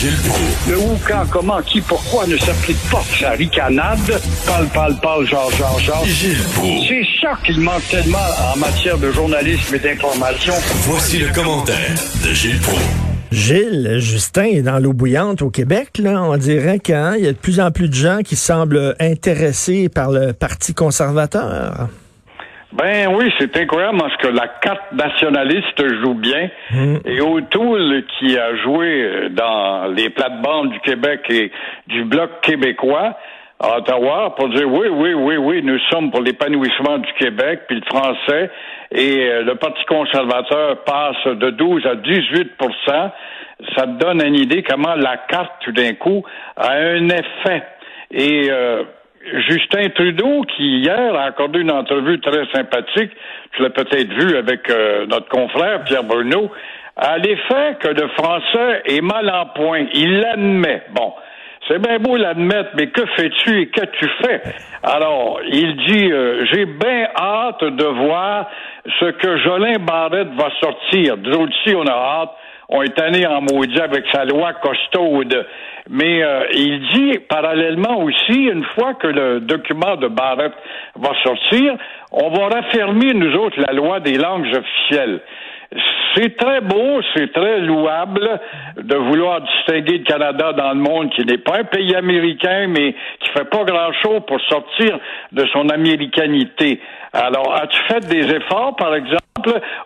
Gilles Proulx. Le où, quand, comment, qui, pourquoi ne s'applique pas? Sa ricanade. Parle, parle, parle, genre, genre, genre. Gilles Proulx. C'est ça qu'il manque tellement en matière de journalisme et d'information. Voici le commentaire de Gilles Proulx. Gilles, Justin est dans l'eau bouillante au Québec. Là. On dirait qu'il y a de plus en plus de gens qui semblent intéressés par le Parti conservateur. Ben oui, c'est incroyable parce que la carte nationaliste joue bien. Et O'Toole, qui a joué dans les plates-bandes du Québec et du Bloc québécois, à Ottawa pour dire oui, oui, oui, oui, nous sommes pour l'épanouissement du Québec, puis le français, et euh, le Parti conservateur passe de 12 à 18% ça te donne une idée comment la carte, tout d'un coup, a un effet. Et euh, Justin Trudeau, qui hier a accordé une entrevue très sympathique, tu l'as peut-être vu avec euh, notre confrère Pierre Bruno, a l'effet que le français est mal en point. Il l'admet. Bon. C'est bien beau l'admettre, mais que fais-tu et qu'as-tu fait? Alors, il dit, euh, j'ai bien hâte de voir ce que Jolin Barrette va sortir. Aussi, on a hâte. On est allé en maudit avec sa loi costaude. Mais euh, il dit parallèlement aussi, une fois que le document de Barrett va sortir, on va raffermir, nous autres, la loi des langues officielles. C'est très beau, c'est très louable de vouloir distinguer le Canada dans le monde, qui n'est pas un pays américain, mais qui fait pas grand-chose pour sortir de son américanité. Alors, as-tu fait des efforts, par exemple,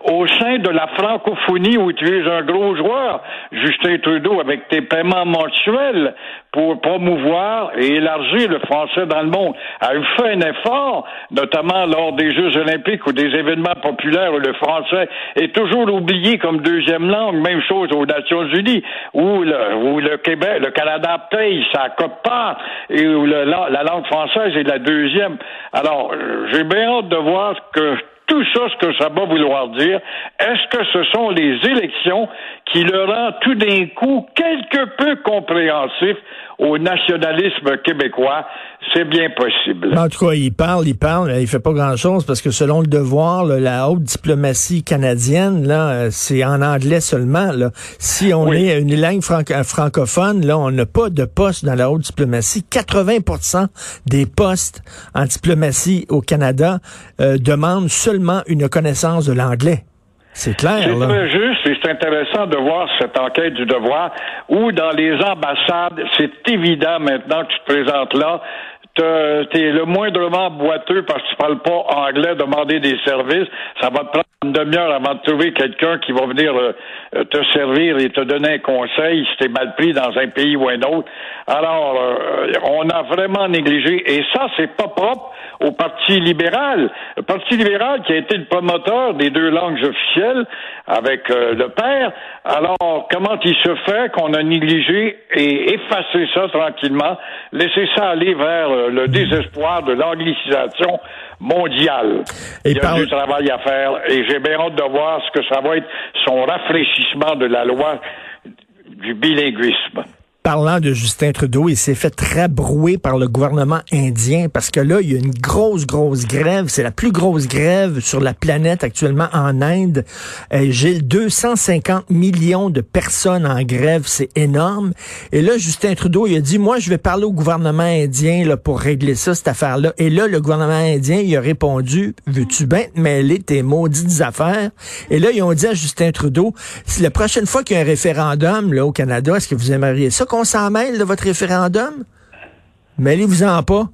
au sein de la francophonie où tu es un gros joueur, Justin Trudeau, avec tes paiements mensuels pour promouvoir et élargir le français dans le monde? As-tu fait un effort, notamment lors des Jeux olympiques ou des événements populaires où le français est toujours oublié comme deuxième langue, même chose aux Nations unies, où le, où le Québec, le Canada paye sa cote part et où la, la langue française est la deuxième. Alors, j'ai bien hâte de voir que tout ça, ce que ça va vouloir dire, est-ce que ce sont les élections qui le rendent tout d'un coup quelque peu compréhensif au nationalisme québécois? C'est bien possible. En tout cas, il parle, il parle, il fait pas grand-chose parce que selon le devoir, là, la haute diplomatie canadienne, là, c'est en anglais seulement. Là. Si on Oui. est une langue franco- francophone, là, on n'a pas de poste dans la haute diplomatie. 80% des postes en diplomatie au Canada euh, demandent seulement une connaissance de l'anglais. C'est clair, C'est là. très juste et c'est intéressant de voir cette enquête du devoir où dans les ambassades, c'est évident maintenant que tu te présentes là, te- t'es le moindrement boiteux parce que tu parles pas anglais, demander des services, ça va te prendre une demi-heure avant de trouver quelqu'un qui va venir euh, te servir et te donner un conseil si t'es mal pris dans un pays ou un autre. Alors, euh, on a vraiment négligé et ça, c'est pas propre au Parti libéral. Le Parti libéral qui a été le promoteur des deux langues officielles avec euh, le père. Alors, comment il se fait qu'on a négligé et effacé ça tranquillement, laissé ça aller vers euh, le désespoir de l'anglicisation mondiale? Et Il y a par- du travail à faire et j'ai bien hâte de voir ce que ça va être son rafraîchissement de la loi du bilinguisme. Parlant de Justin Trudeau, il s'est fait rabrouer par le gouvernement indien parce que là, il y a une grosse, grosse grève. C'est la plus grosse grève sur la planète actuellement en Inde. Euh, J'ai 250 millions de personnes en grève. C'est énorme. Et là, Justin Trudeau, il a dit, moi, je vais parler au gouvernement indien là, pour régler ça, cette affaire-là. Et là, le gouvernement indien, il a répondu, veux-tu bien te mêler tes maudites affaires? Et là, ils ont dit à Justin Trudeau, si la prochaine fois qu'il y a un référendum là, au Canada, est-ce que vous aimeriez ça qu'on s'en mêle de votre référendum? Mêlez-vous-en pas.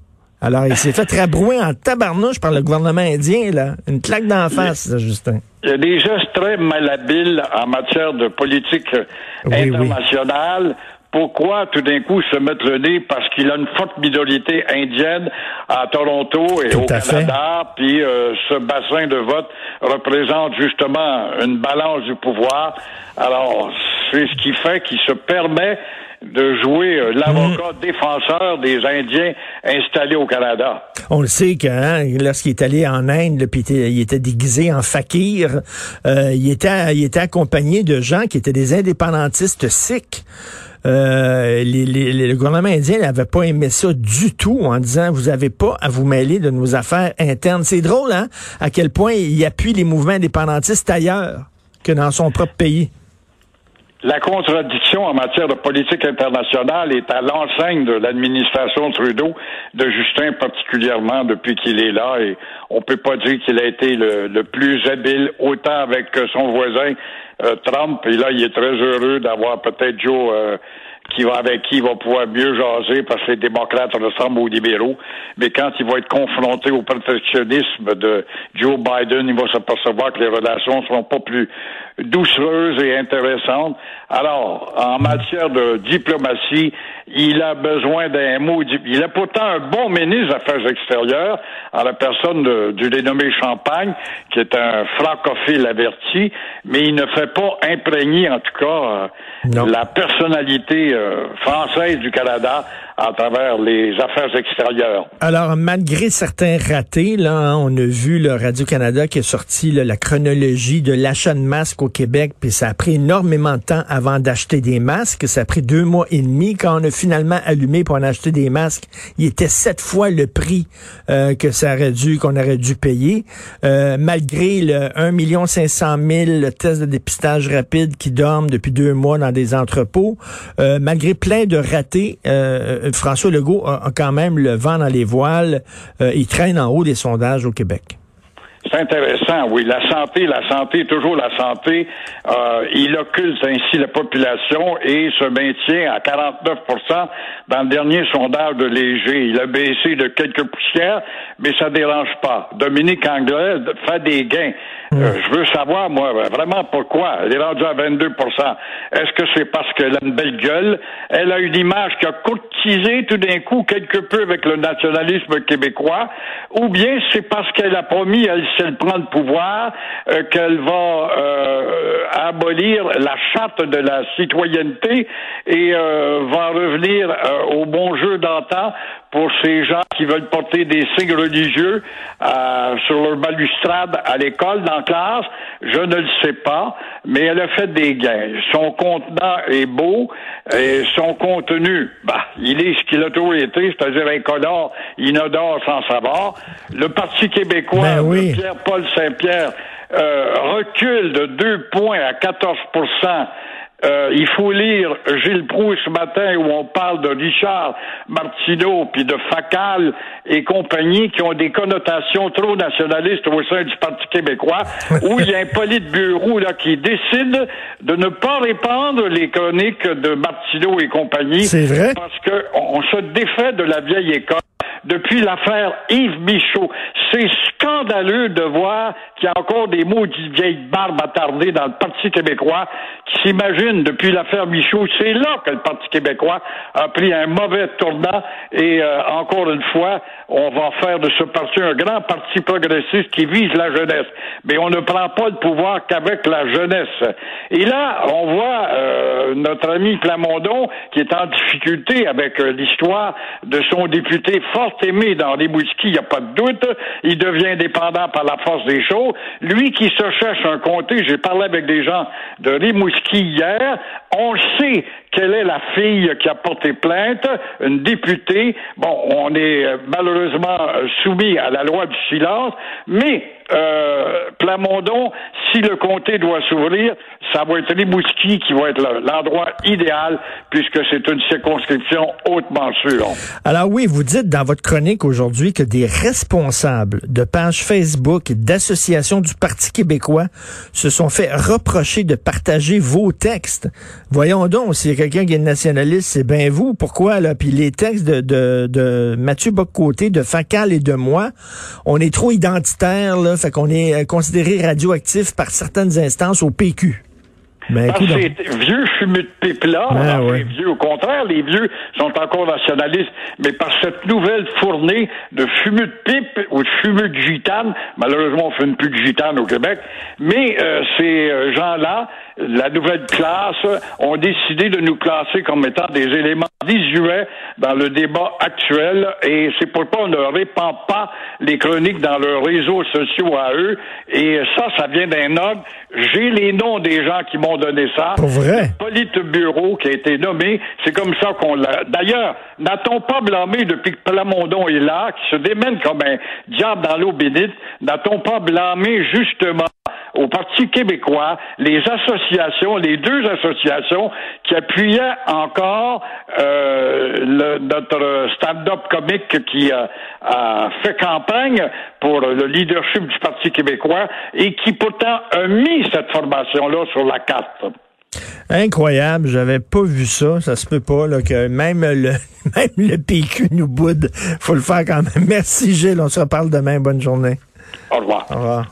Alors, il s'est fait rabrouer en tabarnouche par le gouvernement indien, là. Une claque d'en face, Justin. Il y a des gestes très malhabiles en matière de politique euh, oui. internationale. Pourquoi tout d'un coup se mettre le nez parce qu'il a une forte minorité indienne à Toronto et Tout au. Canada, puis euh, ce bassin de vote représente justement une balance du pouvoir? Alors, c'est ce qui fait qu'il se permet de jouer euh, l'avocat Mm. défenseur des Indiens installés au Canada. On le sait que hein, lorsqu'il est allé en Inde, puis il était, déguisé en fakir, euh, il, était, il était accompagné de gens qui étaient des indépendantistes sikhs. Euh, les- les- les- le gouvernement indien n'avait pas aimé ça du tout en disant vous avez pas à vous mêler de nos affaires internes. C'est drôle, hein, à quel point il appuie les mouvements indépendantistes ailleurs que dans son propre pays. La contradiction en matière de politique internationale est à l'enseigne de l'administration Trudeau, de Justin particulièrement depuis qu'il est là, et on peut pas dire qu'il a été le, plus habile, autant avec son voisin euh, Trump, et là il est très heureux d'avoir peut-être Joe euh, qui va avec qui il va pouvoir mieux jaser parce que les démocrates ressemblent aux libéraux. Mais quand il va être confronté au protectionnisme de Joe Biden, il va s'apercevoir que les relations ne seront pas plus doucereuses et intéressantes. Alors, en matière de diplomatie, il a besoin d'un mot. Il a pourtant un bon ministre des Affaires extérieures, en la personne du dénommé Champagne, qui est un francophile averti, mais il ne fait pas imprégner, en tout cas, la personnalité euh, française du Canada à travers les affaires extérieures. Alors, malgré certains ratés, là, hein, on a vu le Radio-Canada qui a sorti la chronologie de l'achat de masques au Québec, puis ça a pris énormément de temps avant d'acheter des masques. Ça a pris deux mois et demi. Quand on a finalement allumé pour en acheter des masques, il était sept fois le prix euh, que ça aurait dû, qu'on aurait dû payer. Euh, malgré le 1 million 500 000 tests de dépistage rapide qui dorment depuis deux mois dans des entrepôts, euh, malgré plein de ratés, François Legault a, quand même le vent dans les voiles. Euh, il traîne en haut des sondages au Québec. C'est intéressant, oui. La santé, la santé, toujours la santé. Euh, il occulte ainsi la population et se maintient à 49% dans le dernier sondage de Léger. Il a baissé de quelques poussières, mais ça dérange pas. Dominique Anglais fait des gains. Euh, je veux savoir, moi, vraiment pourquoi. Elle est rendue à 22% Est-ce que c'est parce qu'elle a une belle gueule? Elle a une image qui a courtisé tout d'un coup quelque peu avec le nationalisme québécois? Ou bien c'est parce qu'elle a promis, elle, si elle prend le pouvoir, euh, qu'elle va euh, abolir la charte de la citoyenneté et va revenir au bon jeu d'antan pour ces gens qui veulent porter des signes religieux euh, sur leur balustrade à l'école, dans la classe, je ne le sais pas, mais elle a fait des gains. Son contenant est beau et son contenu, bah, il est ce qu'il a toujours été, c'est-à-dire incolore, inodore, sans savoir. Le Parti québécois ben Pierre-Paul Saint-Pierre euh, recule de deux points à 14 euh, il faut lire Gilles Proux ce matin où on parle de Richard Martineau puis de Facal et compagnie qui ont des connotations trop nationalistes au sein du Parti québécois où il y a un bureau là qui décide de ne pas répandre les chroniques de Martineau et compagnie. C'est vrai? Parce qu'on se défait de la vieille école depuis l'affaire Yves Michaud. C'est scandaleux de voir qu'il y a encore des maudites vieilles barbes attardées dans le Parti québécois qui s'imaginent depuis l'affaire Michaud. C'est là que le Parti québécois a pris un mauvais tournant et euh, encore une fois, on va faire de ce parti un grand parti progressiste qui vise la jeunesse. Mais on ne prend pas le pouvoir qu'avec la jeunesse. Et là, on voit euh, notre ami Plamondon qui est en difficulté avec euh, l'histoire de son député fort aimé dans les il n'y a pas de doute. Il devient indépendant par la force des choses. Lui qui se cherche un comté, j'ai parlé avec des gens de Rimouski hier, on sait quelle est la fille qui a porté plainte, une députée. Bon, on est euh, malheureusement soumis à la loi du silence, mais euh, Plamondon, si le comté doit s'ouvrir, ça va être Rimouski qui va être l'endroit idéal puisque c'est une circonscription hautement sûre. Alors oui, vous dites dans votre chronique aujourd'hui que des responsables de pages Facebook et d'associations du Parti québécois se sont fait reprocher de partager vos textes. Voyons donc, s'il y a quelqu'un qui est nationaliste, c'est bien vous. Pourquoi là? Puis les textes de, de, de Mathieu Boccoté, de Facal et de moi, on est trop identitaires là, fait qu'on est euh, considéré radioactif par certaines instances au PQ. Mais Parce ces vieux fumeux de pipe-là, ben les vieux, au contraire, les vieux sont encore nationalistes, mais par cette nouvelle fournée de fumeux de pipe ou de fumeux de gitane, malheureusement on ne fume plus de gitane au Québec, mais euh, ces euh, gens-là, la nouvelle classe, ont décidé de nous classer comme étant des éléments désuets dans le débat actuel, et c'est pourquoi on ne répand pas les chroniques dans leurs réseaux sociaux à eux, et ça, ça vient d'un ordre. J'ai les noms des gens qui m'ont donné ça. Pour vrai? Le bureau qui a été nommé, c'est comme ça qu'on l'a. D'ailleurs, n'a-t-on pas blâmé depuis que Plamondon est là, qui se démène comme un diable dans l'eau bénite, n'a-t-on pas blâmé justement au Parti québécois les associations, les deux associations qui appuyaient encore euh, notre stand-up comique qui a, fait campagne pour le leadership du Parti québécois et qui pourtant a mis cette formation-là sur la carte. Incroyable, j'avais pas vu ça, ça se peut pas là, que même le même le PQ nous boude. Faut le faire quand même. Merci Gilles, on se reparle demain, bonne journée. Au revoir. Au revoir.